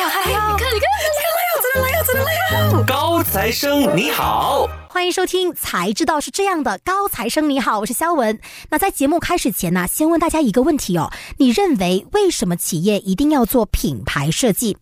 呀来呀！你看你看，来呀，真的来呀，真的来呀！高材生你好。欢迎收听，才知道是这样的。高材生你好，我是肖文。那在节目开始前呢，先问大家一个问题哦：你认为为什么企业一定要做品牌设计？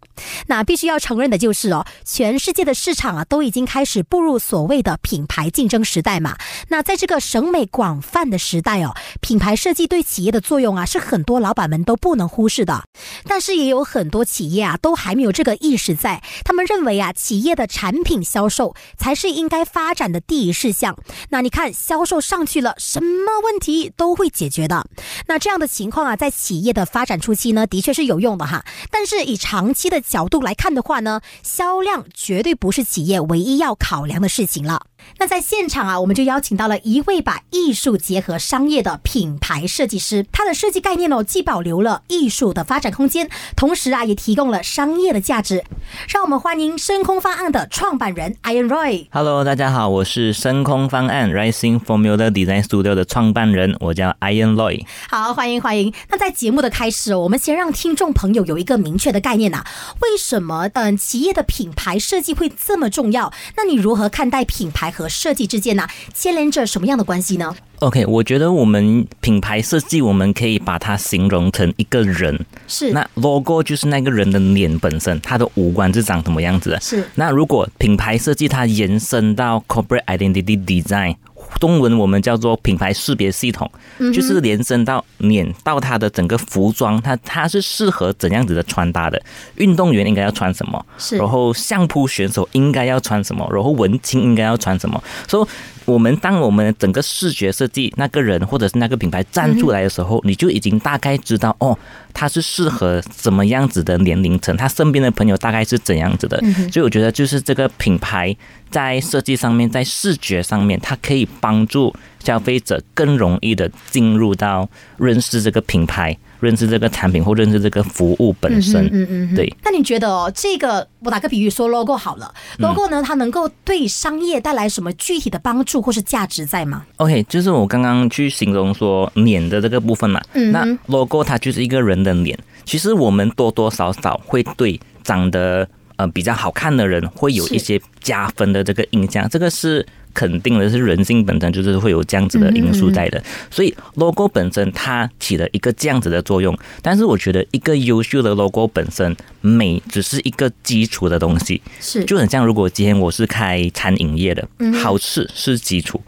那必须要承认的就是哦，全世界的市场啊都已经开始步入所谓的品牌竞争时代嘛。那在这个审美广泛的时代哦，品牌设计对企业的作用啊是很多老板们都不能忽视的。但是也有很多企业啊都还没有这个意识在，他们认为啊企业的产品销售才是应该发。展的第一事项，那你看销售上去了，什么问题都会解决的。那这样的情况啊，在企业的发展初期呢，的确是有用的哈。但是以长期的角度来看的话呢，销量绝对不是企业唯一要考量的事情了。那在现场啊，我们就邀请到了一位把艺术结合商业的品牌设计师。他的设计概念哦，既保留了艺术的发展空间，同时啊，也提供了商业的价值。让我们欢迎深空方案的创办人 Ian Roy。Hello，大家好，我是深空方案 Rising Formula Design Studio 的创办人，我叫 Ian Roy。好，欢迎欢迎。那在节目的开始，我们先让听众朋友有一个明确的概念呐，为什么嗯企业的品牌设计会这么重要？那你如何看待品牌？和设计之间呢，牵连着什么样的关系呢？OK，我觉得我们品牌设计，我们可以把它形容成一个人，是那 logo 就是那个人的脸本身，他的五官是长什么样子的？是那如果品牌设计它延伸到 corporate identity design。中文我们叫做品牌识别系统，就是延伸到脸到它的整个服装，它它是适合怎样子的穿搭的？运动员应该要穿什么？是，然后相扑选手应该要穿什么？然后文青应该要穿什么？所以。我们当我们整个视觉设计那个人或者是那个品牌站出来的时候，你就已经大概知道哦，他是适合什么样子的年龄层，他身边的朋友大概是怎样子的。所以我觉得就是这个品牌在设计上面，在视觉上面，它可以帮助消费者更容易的进入到认识这个品牌。认识这个产品或认识这个服务本身，嗯嗯，对。那你觉得哦，这个我打个比喻说，logo 好了，logo 呢，它能够对商业带来什么具体的帮助或是价值在吗？OK，就是我刚刚去形容说脸的这个部分嘛，那 logo 它就是一个人的脸。其实我们多多少少会对长得呃比较好看的人会有一些加分的这个印象，这个是。肯定的是，人性本身就是会有这样子的因素在的，所以 logo 本身它起了一个这样子的作用。但是我觉得，一个优秀的 logo 本身美只是一个基础的东西，是就很像如果今天我是开餐饮业的，好吃是基础，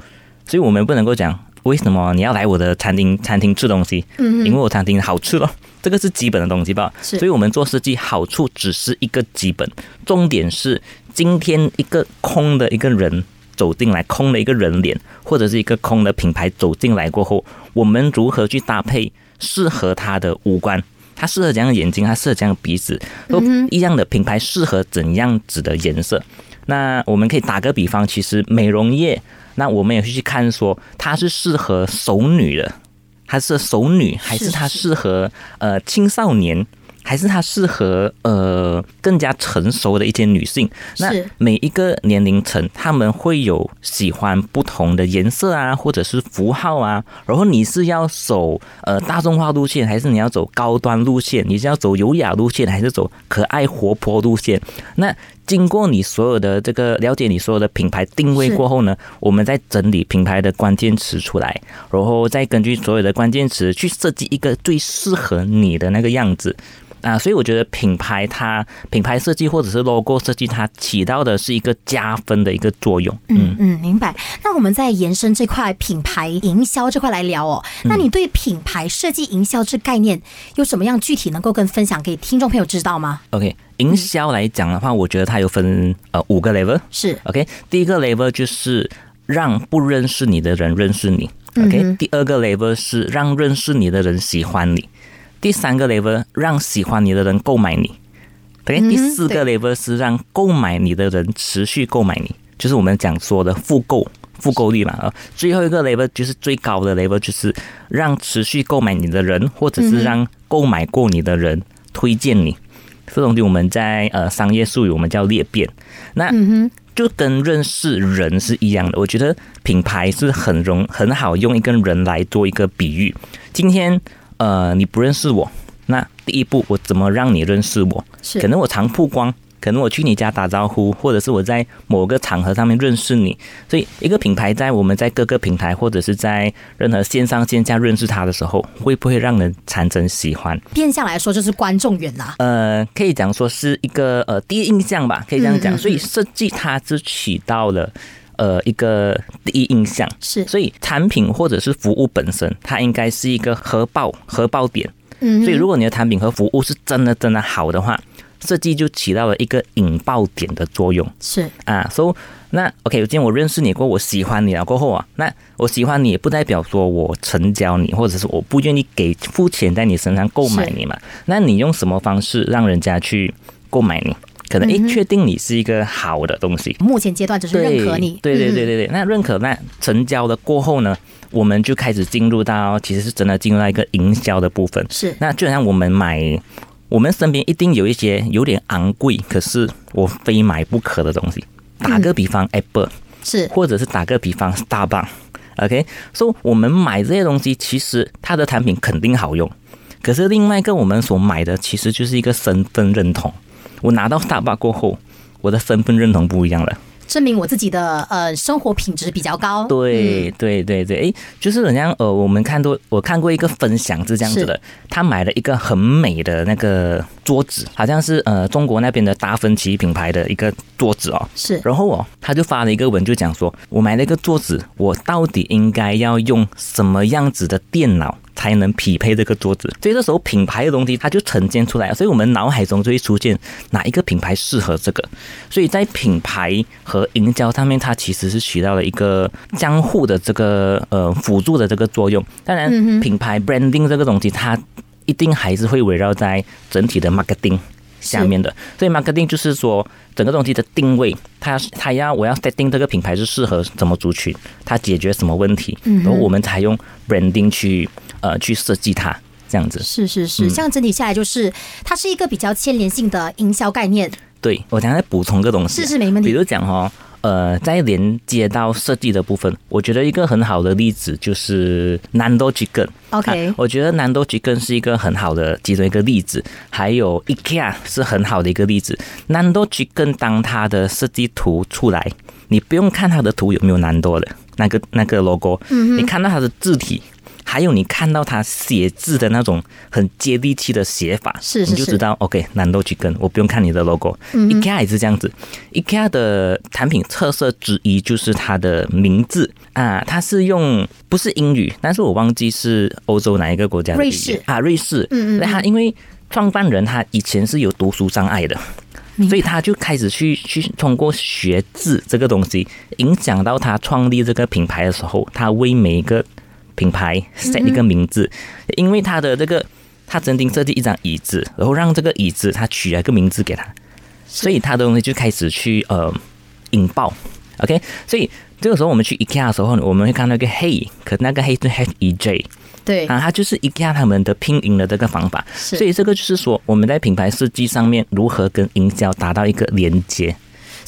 所以我们不能够讲为什么你要来我的餐厅餐厅吃东西，嗯，因为我餐厅好吃咯，这个是基本的东西吧？所以我们做设计，好处只是一个基本，重点是今天一个空的一个人。走进来空的一个人脸，或者是一个空的品牌走进来过后，我们如何去搭配适合他的五官？他适合怎样的眼睛？他适合怎样的鼻子？都一样的品牌适合怎样子的颜色？那我们可以打个比方，其实美容业，那我们也会去看说，它是适合熟女的，还是熟女，还是它适合呃青少年？还是它适合呃更加成熟的一些女性。那每一个年龄层，他们会有喜欢不同的颜色啊，或者是符号啊。然后你是要走呃大众化路线，还是你要走高端路线？你是要走优雅路线，还是走可爱活泼路线？那经过你所有的这个了解，你所有的品牌定位过后呢，我们再整理品牌的关键词出来，然后再根据所有的关键词去设计一个最适合你的那个样子。啊，所以我觉得品牌它品牌设计或者是 logo 设计，它起到的是一个加分的一个作用。嗯嗯，明白。那我们在延伸这块品牌营销这块来聊哦。那你对品牌设计营销这概念有什么样具体能够跟分享给听众朋友知道吗？OK，营销来讲的话，我觉得它有分呃五个 level。是 OK，第一个 level 就是让不认识你的人认识你。OK，第二个 level 是让认识你的人喜欢你。第三个 level 让喜欢你的人购买你，OK。第四个 level 是让购买你的人持续购买你，就是我们讲说的复购、复购率嘛。啊，最后一个 level 就是最高的 level，就是让持续购买你的人，或者是让购买过你的人推荐你。这东西我们在呃商业术语我们叫裂变。那就跟认识人是一样的。我觉得品牌是很容很好用一个人来做一个比喻。今天。呃，你不认识我，那第一步，我怎么让你认识我？是可能我常曝光，可能我去你家打招呼，或者是我在某个场合上面认识你。所以，一个品牌在我们在各个平台或者是在任何线上线下认识它的时候，会不会让人产生喜欢？变相来说就是观众缘啦。呃，可以讲说是一个呃第一印象吧，可以这样讲。嗯嗯嗯所以设计它是起到了呃一个第一印象。是，所以产品或者是服务本身，它应该是一个核爆核爆点。嗯所以如果你的产品和服务是真的真的好的话，设计就起到了一个引爆点的作用是啊。所、以那 OK，今天我认识你过，我喜欢你了过后啊，那我喜欢你也不代表说我成交你，或者是我不愿意给付钱在你身上购买你嘛。那你用什么方式让人家去购买你？可能诶，确定你是一个好的东西，目前阶段只是认可你，对对对嗯对对，那认可那成交了过后呢，我们就开始进入到其实是真的进入到一个营销的部分。是那就好像我们买，我们身边一定有一些有点昂贵，可是我非买不可的东西。打个比方、a p p l e 是或者是打个比方，Starbucks。OK，所、以我们买这些东西，其实它的产品肯定好用，可是另外一个我们所买的其实就是一个身份认同。我拿到 Starbucks 过后，我的身份认同不一样了。证明我自己的呃生活品质比较高。对对对对，诶，就是好像呃，我们看多我看过一个分享是这样子的，他买了一个很美的那个桌子，好像是呃中国那边的达芬奇品牌的一个桌子哦。是然后哦，他就发了一个文，就讲说，我买了一个桌子，我到底应该要用什么样子的电脑才能匹配这个桌子？所以这时候品牌的东西它就呈现出来，所以我们脑海中就会出现哪一个品牌适合这个。所以在品牌和营销上面，它其实是起到了一个相互的这个呃辅助的这个作用。当然，品牌 branding 这个东西，它一定还是会围绕在整体的 marketing 下面的。所以 marketing 就是说整个东西的定位，它它要我要 setting 这个品牌是适合什么族群，它解决什么问题，然后我们才用 branding 去呃去设计它。这样子，是是是，嗯这样整体下来就是它是一个比较牵连性的营销概念。对我想再补充个东西啊，是是没问题。比如讲哦，呃，在连接到设计的部分，我觉得一个很好的例子就是 Nando Chicken。OK，啊我觉得 Nando Chicken 是一个很好的其中一个例子，还有 IKEA 是很好的一个例子。Nando Chicken 当它的设计图出来，你不用看它的图有没有 Nando 的那个那个 logo，、你看到它的字体。还有你看到他写字的那种很接地气的写法，是是你就知道 OK，难豆去跟我不用看你的 logo。IKEA 也是这样子，IKEA 的产品特色之一就是它的名字啊，它是用不是英语，但是我忘记是欧洲哪一个国家瑞士啊，瑞士。嗯嗯嗯那他因为创办人他以前是有读书障碍的。所以他就开始去去通过学字这个东西，影响到他创立这个品牌的时候，他为每一个品牌 set 一个名字，因为他的这个他曾经设计一张椅子，然后让这个椅子他取了一个名字给他，所以他的东西就开始去呃引爆，OK，所以这个时候我们去 IKEA 的时候，我们会看到一个 Hey，可那个 Hey 是 H E J 对，啊，它就是 IKEA 他们的拼音的这个方法，所以这个就是说我们在品牌设计上面如何跟营销达到一个连接。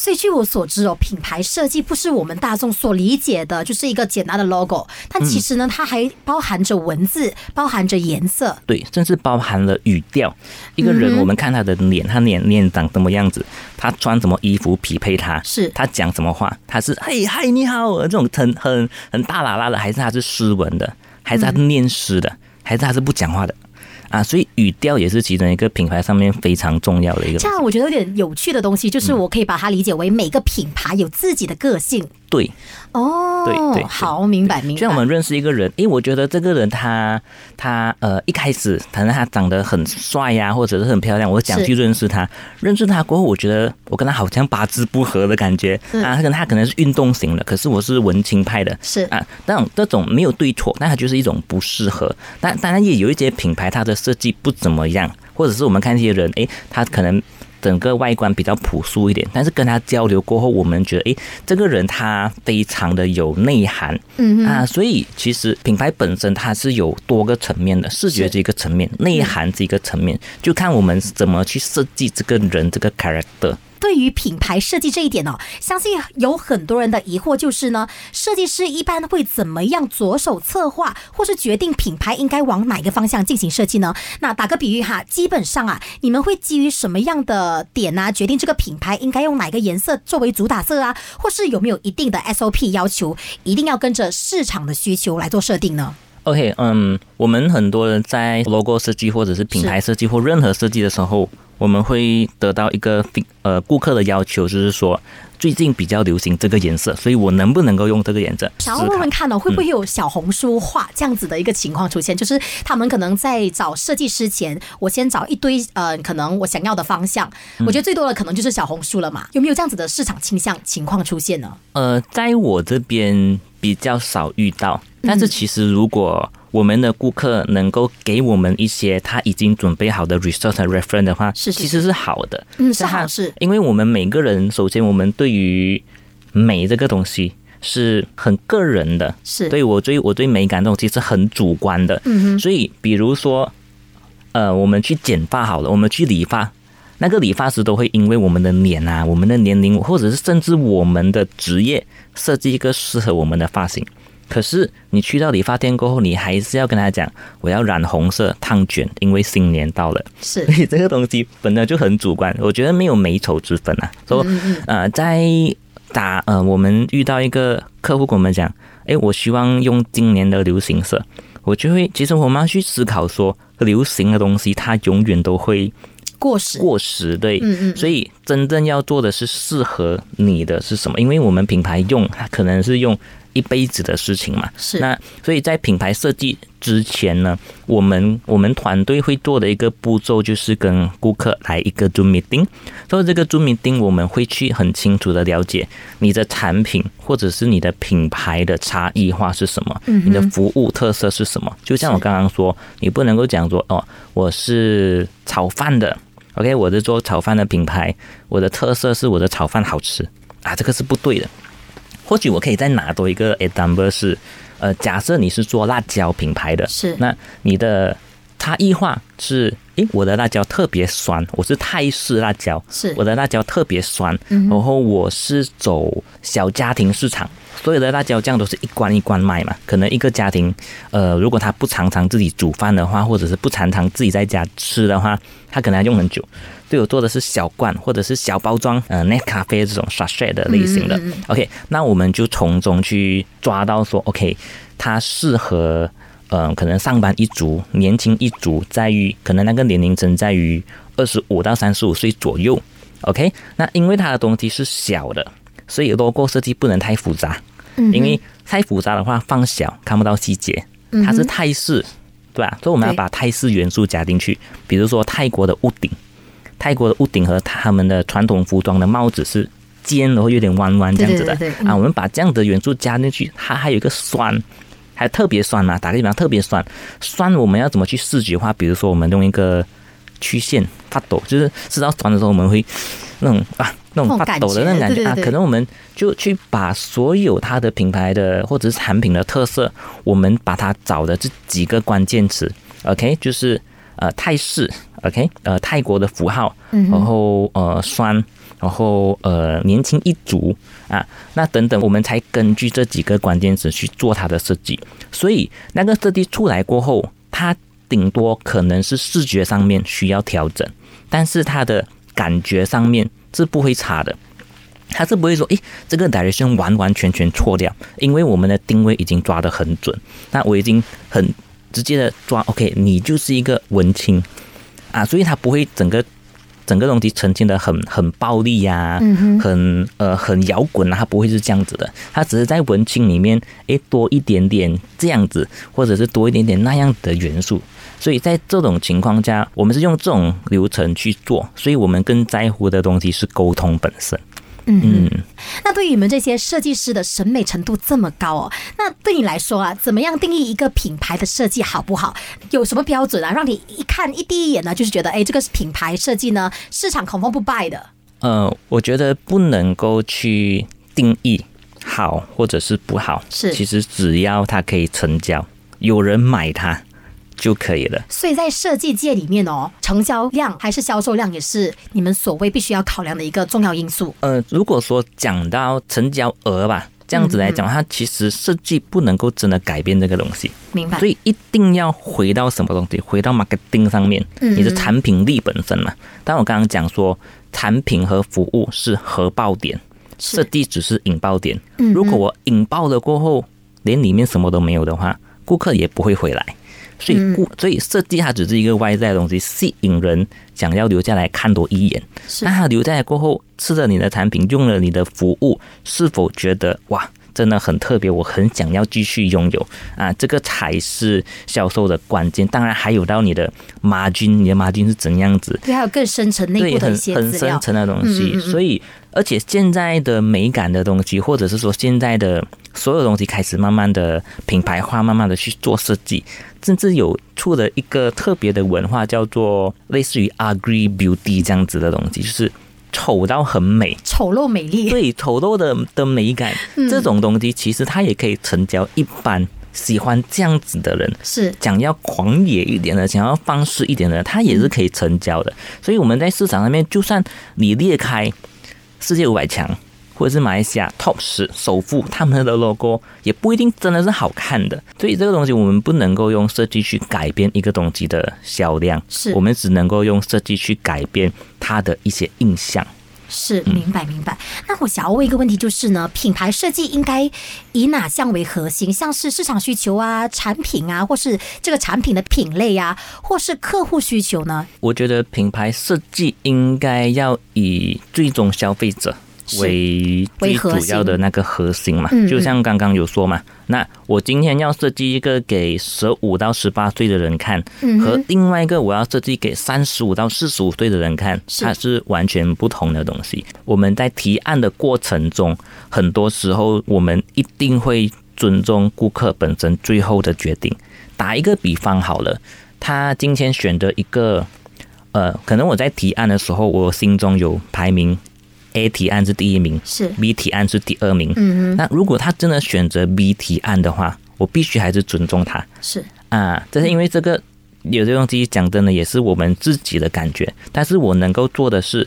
所以据我所知哦，品牌设计不是我们大众所理解的，就是一个简单的 logo，但其实呢，它还包含着文字，包含着颜色。对，甚至包含了语调。一个人，我们看他的脸，他脸脸长什么样子，他穿什么衣服匹配他，是。他讲什么话，他是嘿嗨你好这种很很很大喇喇的，还是他是斯文的，还是他是念诗的，还是他是不讲话的啊？所以语调也是其中一个品牌上面非常重要的一个这。样我觉得有点有趣的东西，就是我可以把它理解为每个品牌有自己的个性。对，哦，对对对好，明白明白。就像我们认识一个人，诶，我觉得这个人他他呃一开始可能他长得很帅呀、或者是很漂亮，我想是去认识他。认识他过后，我觉得我跟他好像八字不合的感觉、嗯啊。他可能他可能是运动型的，可是我是文青派的，是啊，那种这种没有对错，但他就是一种不适合。但当然也有一些品牌，它的设计不怎么样，或者是我们看这些人，诶，他可能。整个外观比较朴素一点，但是跟他交流过后，我们觉得，诶，这个人他非常的有内涵，嗯啊，所以其实品牌本身它是有多个层面的，视觉这一个层面，内涵这一个层面，就看我们怎么去设计这个人这个 character。对于品牌设计这一点哦，相信有很多人的疑惑就是呢，设计师一般会怎么样着手策划，或是决定品牌应该往哪个方向进行设计呢？那打个比喻哈，基本上啊，你们会基于什么样的点呢、决定这个品牌应该用哪个颜色作为主打色啊，或是有没有一定的 SOP 要求，一定要跟着市场的需求来做设定呢？OK，嗯，我们很多人在 logo 设计或者是品牌设计或任何设计的时候，我们会得到一个呃顾客的要求，就是说最近比较流行这个颜色，所以我能不能够用这个颜色？想要问问看哦，会不会有小红书化这样子的一个情况出现？就是他们可能在找设计师前，我先找一堆呃，可能我想要的方向，我觉得最多的可能就是小红书了嘛。有没有这样子的市场倾向情况出现呢？呃，在我这边比较少遇到，但是其实如果我们的顾客能够给我们一些他已经准备好的 research 和 reference 的话，其实是好的。嗯，是是它好事。因为我们每个人，首先我们对于美这个东西是很个人的，是对我对我对美感这种其实很主观的，嗯哼，所以比如说，呃，我们去剪发好了，我们去理发，那个理发师都会因为我们的脸啊、我们的年龄，或者是甚至我们的职业，设计一个适合我们的发型。可是你去到理发店过后，你还是要跟他讲，我要染红色烫卷，因为新年到了。是 所以这个东西本来就很主观，我觉得没有美丑之分啊。说、呃，在打呃，我们遇到一个客户跟我们讲，诶，我希望用今年的流行色，我就会其实我们要去思考说，流行的东西它永远都会过时。过时，对，嗯嗯所以真正要做的是适合你的是什么？因为我们品牌用它可能是用一辈子的事情嘛，是那所以在品牌设计之前呢，我们我们团队会做的一个步骤就是跟顾客来一个 Zoom meeting，做这个 Zoom meeting，我们会去很清楚的了解你的产品或者是你的品牌的差异化是什么，嗯你的服务特色是什么。就像我刚刚说，你不能够讲说哦，我是炒饭的。OK，我是做炒饭的品牌，我的特色是我的炒饭好吃啊，这个是不对的。或许我可以再拿多一个 example 是，呃，假设你是做辣椒品牌的，是。那你的差异化是，诶，我的辣椒特别酸，我是泰式辣椒，是。我的辣椒特别酸，嗯然后我是走小家庭市场，所有的辣椒酱都是一罐一罐卖嘛。可能一个家庭，呃，如果他不常常自己煮饭的话，或者是不常常自己在家吃的话，他可能要用很久。对我做的是小罐或者是小包装，呃耐咖啡这种刷刷的类型的。OK，那我们就从中去抓到说，OK，它适合。嗯，可能上班一族、年轻一族，在于可能那个年龄层在于二十五到三十五岁左右。OK，那因为它的东西是小的，所以 logo 设计不能太复杂，嗯因为太复杂的话放小看不到细节。它是泰式，对吧？所以我们要把泰式元素加进去，比如说泰国的屋顶，泰国的屋顶和他们的传统服装的帽子是尖然后有点弯弯这样子的啊，我们把这样的元素加进去，它还有一个酸。还特别酸嘛？打个比方，特别酸，酸我们要怎么去视觉化？比如说，我们用一个曲线发抖，就是知道酸的时候，我们会那种啊那种发抖的那种感觉啊。可能我们就去把所有它的品牌的或者是产品的特色，我们把它找的这几个关键词，OK，就是呃泰式，OK，呃泰国的符号，然后呃酸。然后呃，年轻一族啊，那等等，我们才根据这几个关键词去做它的设计。所以那个设计出来过后，它顶多可能是视觉上面需要调整，但是它的感觉上面是不会差的。它是不会说，诶，这个 direction 完完全全错掉，因为我们的定位已经抓得很准。那我已经很直接的抓，OK，你就是一个文青啊，所以它不会整个。整个东西呈现的很很暴力呀、很呃很摇滚啊，它不会是这样子的，它只是在文青里面，诶多一点点这样子，或者是多一点点那样的元素。所以在这种情况下，我们是用这种流程去做，所以我们更在乎的东西是沟通本身。嗯，那对于你们这些设计师的审美程度这么高哦，那对你来说啊，怎么样定义一个品牌的设计好不好？有什么标准啊，让你一看一第一眼呢，就是觉得哎，这个是品牌设计呢，市场恐慌不败的。呃，我觉得不能够去定义好或者是不好，是其实只要它可以成交，有人买它。就可以了。所以在设计界里面哦，成交量还是销售量也是你们所谓必须要考量的一个重要因素。呃，如果说讲到成交额吧，这样子来讲，它其实设计不能够真的改变这个东西，明白所？以一定要回到什么东西？回到 marketing 上面，嗯你的产品力本身嘛。但我刚刚讲说，产品和服务是核爆点，设计只是引爆点。嗯如果我引爆了过后，连里面什么都没有的话，顾客也不会回来。所以所以设计它只是一个外在的东西，吸引人想要留下来看多一眼。那他留下来过后，吃了你的产品，用了你的服务，是否觉得哇，真的很特别，我很想要继续拥有啊？这个才是销售的关键。当然还有到你的 margin，你的 margin 是怎样子？对，还有更深层的一些很资料深。层的东西。嗯嗯嗯所以，而且现在的美感的东西，或者是说现在的所有东西开始慢慢的品牌化，慢慢的去做设计，甚至有出了一个特别的文化，叫做类似于 ugly beauty 这样子的东西，就是丑到很美。丑陋美丽，对丑陋的的美感，嗯。这种东西其实它也可以成交一般喜欢这样子的人，是。想要狂野一点的，想要放肆一点的，它也是可以成交的。所以我们在市场上面，就算你列开世界五百强，或者是马来西亚 Top 十首富他们的 logo，也不一定真的是好看的。所以这个东西我们不能够用设计去改变一个东西的销量，是我们只能够用设计去改变它的一些印象。是，嗯明白明白。那我想要问一个问题，就是呢，品牌设计应该以哪项为核心？像是市场需求啊、产品啊，或是这个产品的品类啊，或是客户需求呢？我觉得品牌设计应该要以最终消费者是为最主要的那个核心嘛。就像刚刚有说嘛，那我今天要设计一个给十五到十八岁的人看，嗯和另外一个我要设计给三十五到四十五岁的人看，它是完全不同的东西。我们在提案的过程中，很多时候我们一定会尊重顾客本身最后的决定。打一个比方好了，他今天选择一个，呃，可能我在提案的时候，我心中有排名，A 提案是第一名是，，B 提案是第二名。嗯那如果他真的选择 B 提案的话，我必须还是尊重他，是啊。这是因为这个有些东西讲真的也是我们自己的感觉，但是我能够做的是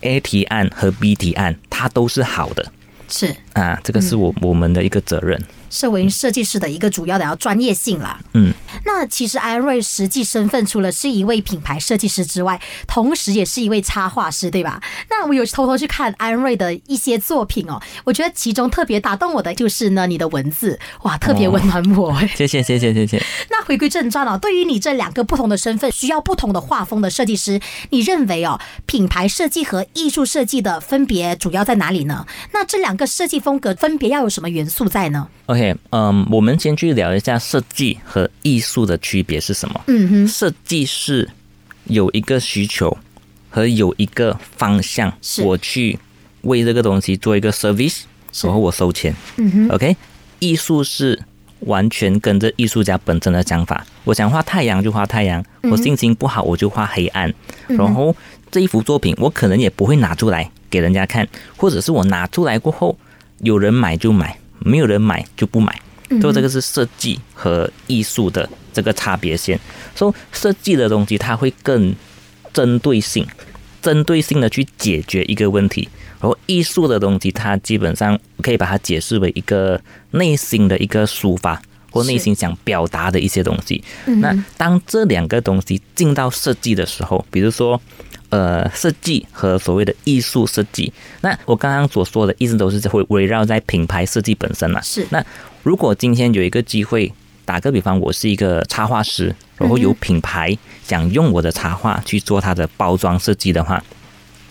A 提案和 B 提案，它都是好的是，啊。这个是我我们的一个责任。身为设计师的一个主要的要专业性啦。嗯，那其实安瑞实际身份除了是一位品牌设计师之外，同时也是一位插画师，对吧？那我有偷偷去看安瑞的一些作品哦，我觉得其中特别打动我的就是呢你的文字，哇，特别温暖我。哎谢谢谢谢谢谢。那回归正传哦，对于你这两个不同的身份，需要不同的画风的设计师，你认为哦，品牌设计和艺术设计的分别主要在哪里呢？那这两个设计风格分别要有什么元素在呢？OK，嗯，我们先去聊一下设计和艺术的区别是什么。嗯哼，设计是有一个需求和有一个方向，我去为这个东西做一个 service，然后我收钱。嗯哼，OK，艺术是完全跟着艺术家本身的想法，我想画太阳就画太阳，我心情不好我就画黑暗，然后这一幅作品我可能也不会拿出来给人家看，或者是我拿出来过后有人买就买，没有人买就不买。所以这个是设计和艺术的这个差别线。所以设计的东西它会更针对性，针对性的去解决一个问题。然后艺术的东西，它基本上可以把它解释为一个内心的一个抒发，或内心想表达的一些东西。那当这两个东西进到设计的时候，比如说。呃，设计和所谓的艺术设计，那我刚刚所说的一直都是会围绕在品牌设计本身嘛。是那如果今天有一个机会，打个比方，我是一个插画师，然后有品牌想用我的插画去做它的包装设计的话，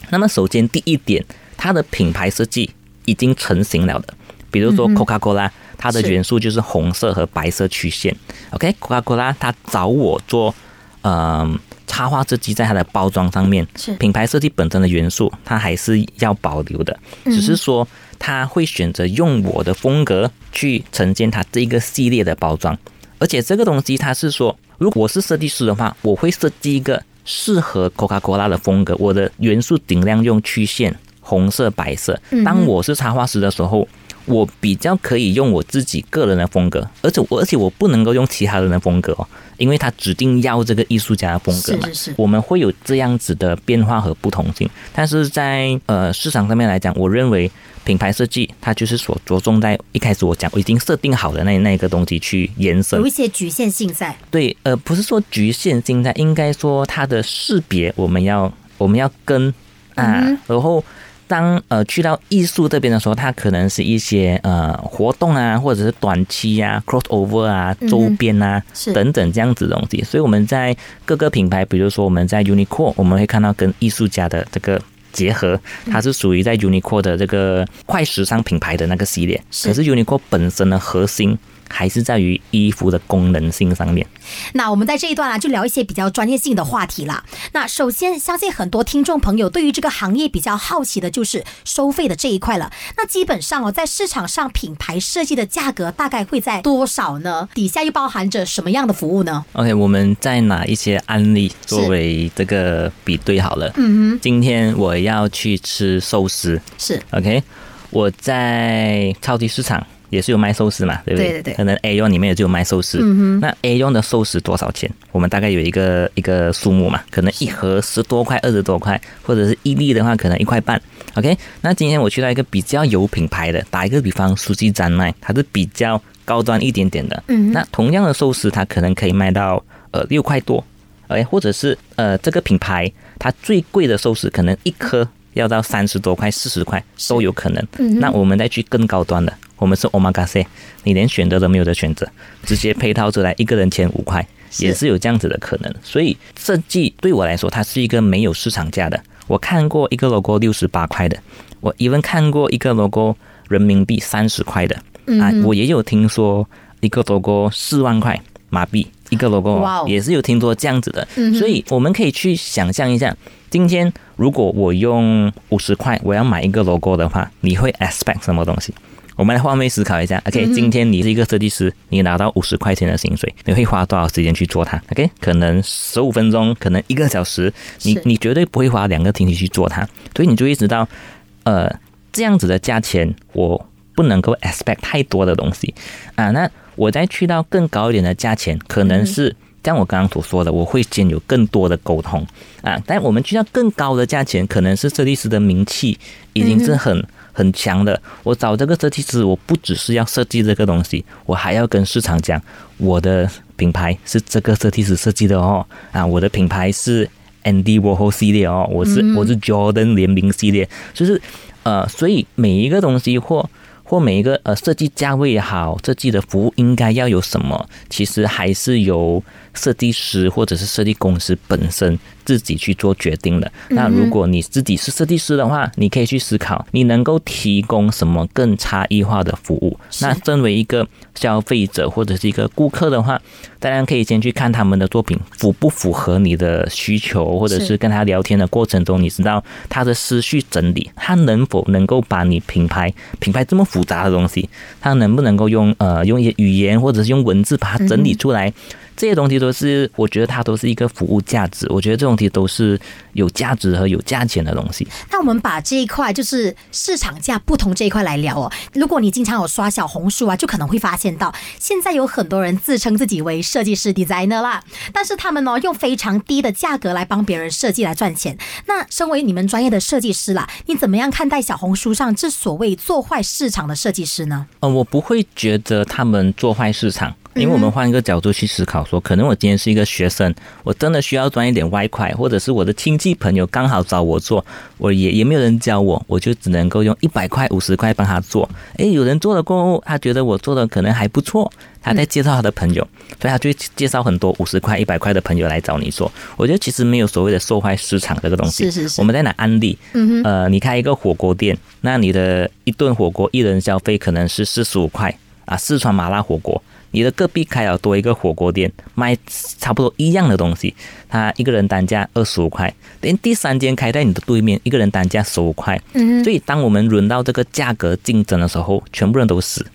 那么首先第一点，它的品牌设计已经成型了的。比如说 Coca-Cola，它的元素就是红色和白色曲线。OK，Coca-Cola 它找我做，嗯、插画设计在它的包装上面，是。品牌设计本身的元素，它还是要保留的，只是说它会选择用我的风格去呈现它这个系列的包装，而且这个东西它是说，如果我是设计师的话，我会设计一个适合 Coca-Cola 的风格，我的元素尽量用曲线红色、白色。当我是插画师的时候，我比较可以用我自己个人的风格，而且我而且我不能够用其他人的风格哦，因为他指定要这个艺术家的风格嘛。是是是我们会有这样子的变化和不同性，但是在呃市场上面来讲，我认为品牌设计它就是所着重在一开始我讲我已经设定好的那那个东西去延伸有一。些局限性在。对，呃，不是说局限性在，应该说它的识别我们要我们要跟啊，嗯然后。当呃去到艺术这边的时候，它可能是一些呃活动啊，或者是短期啊、crossover 啊、周边啊、是等等这样子的东西。所以我们在各个品牌，比如说我们在 Uniqlo，我们会看到跟艺术家的这个结合，它是属于在 Uniqlo 的这个快时尚品牌的那个系列。是可是 Uniqlo 本身的核心还是在于衣服的功能性上面。那我们在这一段啊，就聊一些比较专业性的话题啦。那首先，相信很多听众朋友对于这个行业比较好奇的就是收费的这一块了。那基本上哦，在市场上品牌设计的价格大概会在多少呢？底下又包含着什么样的服务呢？OK，我们再拿一些案例作为这个比对好了。嗯哼，今天我要去吃寿司是，OK，我在超级市场也是有卖寿司嘛，对不对？对对对可能 A 用里面也就有卖寿司。嗯哼，那 A 用的寿司多少钱？我们大概有一个一个数目嘛，可能一盒十多块、二十多块，或者是一粒的话，可能一块半。OK，那今天我去到一个比较有品牌的，打一个比方，苏记专卖，它是比较高端一点点的。嗯，那同样的寿司，它可能可以卖到呃六块多，哎，或者是呃这个品牌它最贵的寿司可能一颗要到三十多块、四十块都有可能。嗯那我们再去更高端的，我们是 omakase，你连选择都没有的选择，直接配套出来，一个人签五块，也是有这样子的可能。所以设计对我来说，它是一个没有市场价的。我看过一个 logo 六十八块的，我 even 看过一个 logo 人民币三十块的，啊，我也有听说一个 logo 四万块马币一个 logo，也是有听说这样子的，所以我们可以去想象一下，今天如果我用五十块我要买一个 logo 的话，你会 expect 什么东西？我们来换位思考一下，OK，、今天你是一个设计师，你拿到五十块钱的薪水，你会花多少时间去做它？OK，可能十五分钟，可能一个小时，你你绝对不会花两个星期去做它，所以你就意识到，呃，这样子的价钱我不能够 expect 太多的东西。啊。那我再去到更高一点的价钱，可能是像我刚刚所说的，我会先有更多的沟通啊。但我们去到更高的价钱，可能是设计师的名气已经是很。很强的，我找这个设计师，我不只是要设计这个东西，我还要跟市场讲，我的品牌是这个设计师设计的哦，啊，我的品牌是 Andy Warhol 系列哦，我是、我是 Jordan 联名系列，就是呃，所以每一个东西或或每一个呃设计价位也好，设计的服务应该要有什么，其实还是由设计师或者是设计公司本身自己去做决定的。那如果你自己是设计师的话，你可以去思考，你能够提供什么更差异化的服务。那身为一个消费者或者是一个顾客的话，当然可以先去看他们的作品符不符合你的需求，或者是是跟他聊天的过程中，你知道他的思绪整理，他能否能够把你品牌品牌这么复杂的东西，他能不能够用呃用一些语言或者是用文字把它整理出来？这些东西都是，我觉得它都是一个服务价值。我觉得这种题都是有价值和有价钱的东西。那我们把这一块就是市场价不同这一块来聊哦。如果你经常有刷小红书啊，就可能会发现到，现在有很多人自称自己为设计师 designer 啦，但是他们呢用非常低的价格来帮别人设计来赚钱。那身为你们专业的设计师啦，你怎么样看待小红书上这所谓做坏市场的设计师呢？呃，我不会觉得他们做坏市场，因为我们换一个角度去思考说，可能我今天是一个学生，我真的需要赚一点外快，或者是我的亲戚朋友刚好找我做，我也也没有人教我，我就只能够用一百块、五十块帮他做。诶，有人做了过后，他觉得我做的可能还不错，他在介绍他的朋友，所以他就会介绍很多五十块、一百块的朋友来找你做。我觉得其实没有所谓的受害市场这个东西。是是是我们在拿案例，嗯呃，你开一个火锅店，那你的一顿火锅一人消费可能是四十五块啊，四川麻辣火锅。你的隔壁开了多一个火锅店，卖差不多一样的东西，他一个人单价二十五块，连第三间开在你的对面，一个人单价十五块。嗯，所以当我们轮到这个价格竞争的时候，全部人都死。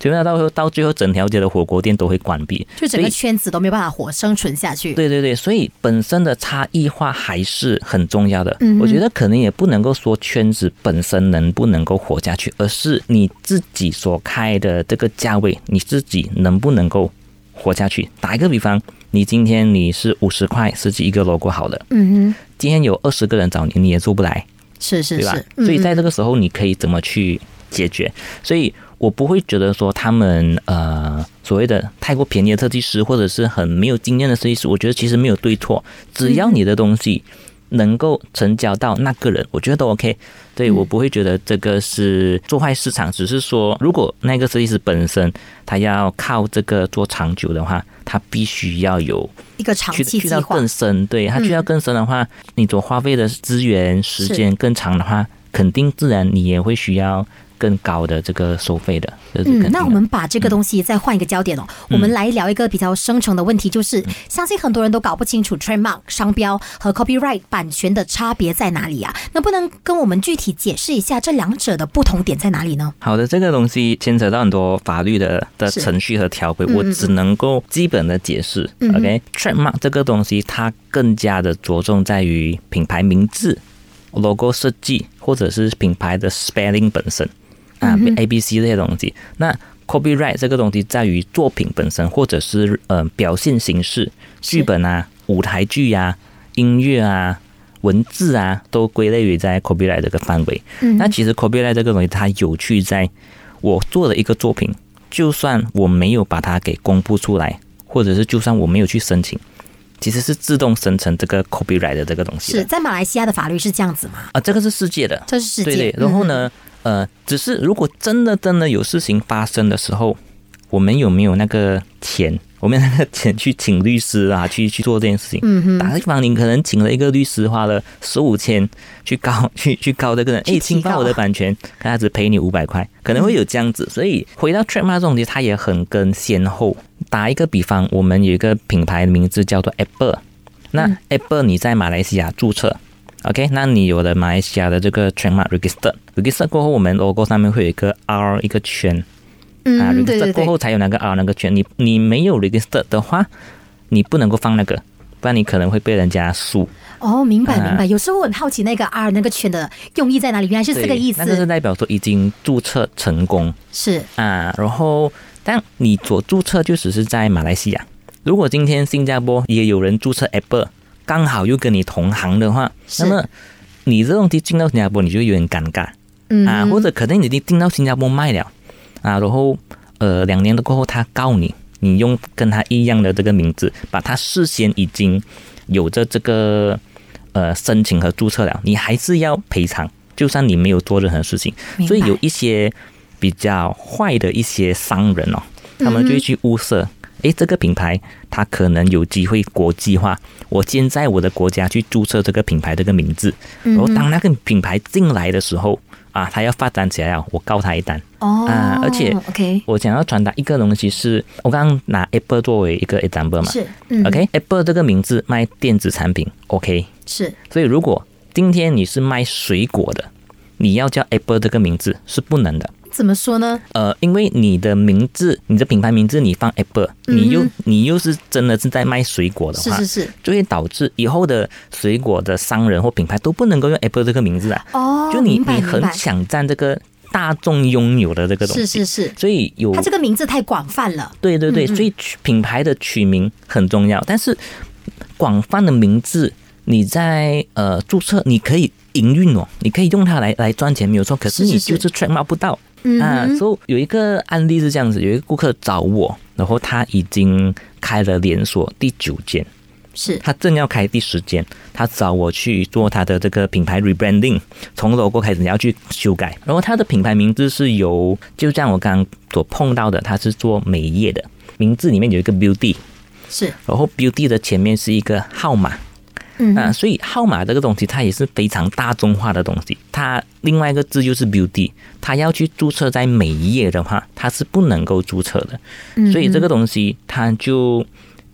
所以到到到最后整条街的火锅店都会关闭，就整个圈子都没有办法活生存下去。对对对，所以本身的差异化还是很重要的。嗯我觉得可能也不能够说圈子本身能不能够活下去，而是你自己所开的这个价位，你自己能不能够活下去。打一个比方，你今天你是五十块十几一个 logo 好了，嗯哼，今天有二十个人找你，你也做不来，是是对吧是，？所以在嗯这个时候，你可以怎么去解决？所以我不会觉得说他们呃所谓的太过便宜的设计师，或者是很没有经验的设计师，我觉得其实没有对错，只要你的东西能够成交到那个人，我觉得都 OK。对我不会觉得这个是做坏市场，只是说如果那个设计师本身他要靠这个做长久的话，他必须要有一个长期计划去到更。深，对他去到更深的话，你所花费的资源、时间更长的话，肯定自然你也会需要更高的这个收费的。这是的，嗯那我们把这个东西再换一个焦点哦，我们来聊一个比较深层的问题，就是相信很多人都搞不清楚 trademark 商标和 copyright 版权的差别在哪里啊？能不能跟我们具体解释一下这两者的不同点在哪里呢？好的，这个东西牵扯到很多法律的的程序和条规，嗯我只能够基本的解释。嗯 OK，trademark、这个东西它更加的着重在于品牌名字、logo 设计，或者是品牌的 spelling 本身啊、嗯 A、B、C 这些东西。那 copyright 这个东西在于作品本身，或者是呃表现形式、剧本啊、舞台剧啊、音乐啊。文字啊，都归类于在 copyright 这个范围。嗯那其实 copyright 这个东西，它有趣在，我做的一个作品，就算我没有把它给公布出来，或者是就算我没有去申请，其实是自动生成这个 copyright 的这个东西的是在马来西亚的法律是这样子吗？啊，这个是世界的，这是世界。对对。然后呢，呃，只是如果真的真的有事情发生的时候，我们有没有那个钱？我们有那个钱去请律师啊，去去做这件事情。嗯哼，打个比方，你可能请了一个律师，花了十五千去告 去去告这个人，哎，侵犯我的版权，可他只赔你五百块，可能会有这样子。所以回到 trademark 这种东西，它也很跟先后。打一个比方，我们有一个品牌的名字叫做 Apple，那嗯 Apple 你在马来西亚注册。OK，那你有了马来西亚的这个 trademark register，register 过后，我们 logo 上面会有一个 R 一个圈，啊，register 过后才有那个 R 那个圈。你你没有 register 的话，你不能够放那个，不然你可能会被人家诉。哦，明白啊明白。有时候我很好奇那个 R 那个圈的用意在哪里，原来是这个意思。那个是代表说已经注册成功是啊。然后，但你所注册就只是在马来西亚。如果今天新加坡也有人注册 Apple，刚好又跟你同行的话，那么你这东西进到新加坡，你就有点尴尬。嗯啊，或者可能你已经进到新加坡卖了啊，然后呃两年的过后他告你，你用跟他一样的这个名字，把他事先已经有着这个呃申请和注册了，你还是要赔偿，就算你没有做任何事情。所以有一些比较坏的一些商人哦，他们就会去物色。诶，这个品牌它可能有机会国际化。我先在我的国家去注册这个品牌这个名字，嗯然后当那个品牌进来的时候啊，它要发展起来了，我告他一单。哦啊而且 OK 我想要传达一个东西是，我刚刚拿 Apple 作为一个 example 嘛是嗯，OK，Apple、这个名字卖电子产品，OK，是所以如果今天你是卖水果的，你要叫 Apple 这个名字是不能的。怎么说呢？呃，因为你的名字，你的品牌名字你放 Apple，你又、嗯你又是真的是在卖水果的话，是是是。就会导致以后的水果的商人或品牌都不能够用 Apple 这个名字啊。哦，就你你很抢占这个大众拥有的这个东西，是是是，所以有它这个名字太广泛了。对对对，嗯嗯。所以取品牌的取名很重要，但是广泛的名字你在呃注册，你可以营运哦，你可以用它来来赚钱没有错，可是你就是 trademark 不到嗯啊。哼所以有一个案例是这样子，有一个顾客找我，然后他已经开了连锁第九间，是。他正要开第十间，他找我去做他的这个品牌 rebranding，从 logo 开始你要去修改，然后他的品牌名字是由就像我刚刚所碰到的，他是做美业的，名字里面有一个 beauty，是。然后 beauty 的前面是一个号码嗯。啊，所以号码这个东西它也是非常大众化的东西，它另外一个字就是 beauty，它要去注册在每一页的话，它是不能够注册的，嗯所以这个东西它就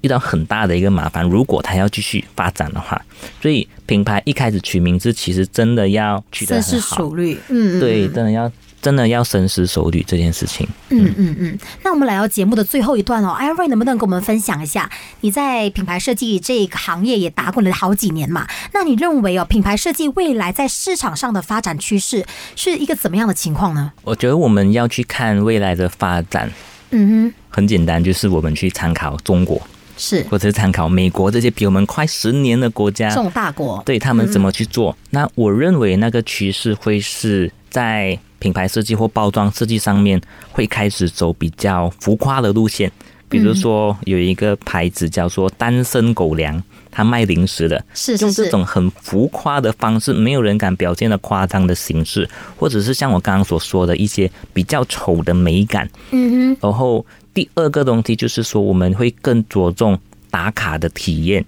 遇到很大的一个麻烦。如果它要继续发展的话，所以品牌一开始取名字其实真的要取得深思很好，熟虑，嗯，嗯对，嗯真的要真的要深思熟虑这件事情。嗯嗯嗯，那我们来到节目的最后一段哦，艾瑞能不能跟我们分享一下，你在品牌设计这个行业也打滚了好几年嘛？那你认为哦，品牌设计未来在市场上的发展趋势是一个怎么样的情况呢？我觉得我们要去看未来的发展，嗯哼很简单，就是我们去参考中国，是或者是参考美国这些比我们快十年的国家这，种大国，对他们怎么去做。那我认为那个趋势会是在品牌设计或包装设计上面会开始走比较浮夸的路线。比如说有一个牌子叫做“单身狗粮”，它卖零食的，是用这种很浮夸的方式，没有人敢表现的夸张的形式，或者是像我刚刚所说的一些比较丑的美感。嗯哼然后第二个东西就是说，我们会更着重打卡的体验、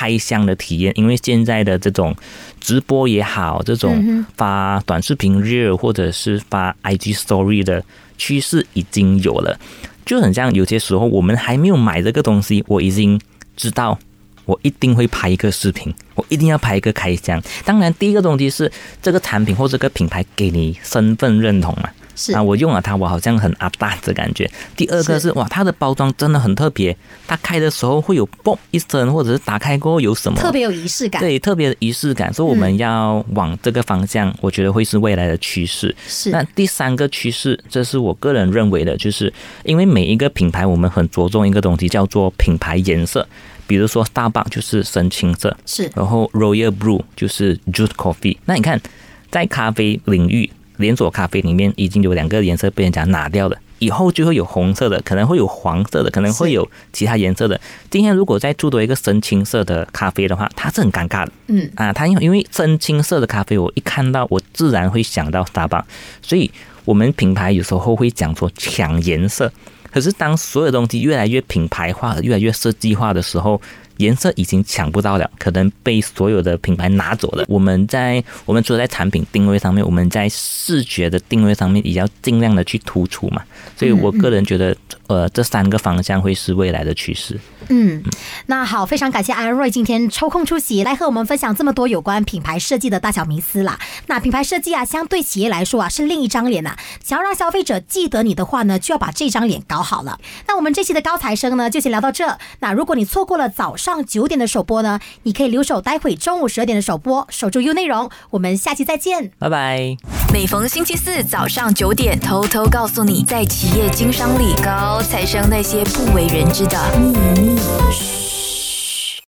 开箱的体验，因为现在的这种直播也好，这嗯种发短视频 reel 或者是发 IG Story 的趋势已经有了，就很像有些时候我们还没有买这个东西，我已经知道。我一定会拍一个视频，我一定要拍一个开箱。当然，第一个东西是这个产品或这个品牌给你身份认同嘛，哼，是啊，我用了它，我好像很阿大的感觉。第二个是是哇，它的包装真的很特别，它开的时候会有嘣一声，或者是打开过后有什么特别有仪式感，对特别的仪式感，所以我们要往这个方向，我觉得会是未来的趋势。是那第三个趋势，这是我个人认为的，就是因为每一个品牌，我们很着重一个东西叫做品牌颜色，比如说 Starbucks 就是深青色，是然后 Royal Brew 就是 Juice Coffee。那你看，在咖啡领域，连锁咖啡里面已经有两个颜色被人家拿掉了，以后就会有红色的，可能会有黄色的，可能会有其他颜色的。今天如果再做多一个深青色的咖啡的话，它是很尴尬的。嗯啊，它因为因为深青色的咖啡，我一看到我自然会想到 Starbucks，所以我们品牌有时候会讲说抢颜色。可是当所有东西越来越品牌化、越来越设计化的时候，颜色已经抢不到了，可能被所有的品牌拿走了。我们在我们除了在产品定位上面，我们在视觉的定位上面也要尽量的去突出嘛。所以我个人觉得，呃，这三个方向会是未来的趋势。嗯，那好，非常感谢安瑞今天抽空出席来和我们分享这么多有关品牌设计的大小迷思啦。那品牌设计啊，相对企业来说啊是另一张脸呐、想要让消费者记得你的话呢，就要把这张脸搞好了。那我们这期的高材生呢，就先聊到这。那如果你错过了早上九点的首播呢，你可以留守待会中午十二点的首播，守住 U 内容。我们下期再见。拜拜。每逢星期四早上九点，偷偷告诉你，在企业经商里，高材生那些不为人知的秘密。嘘。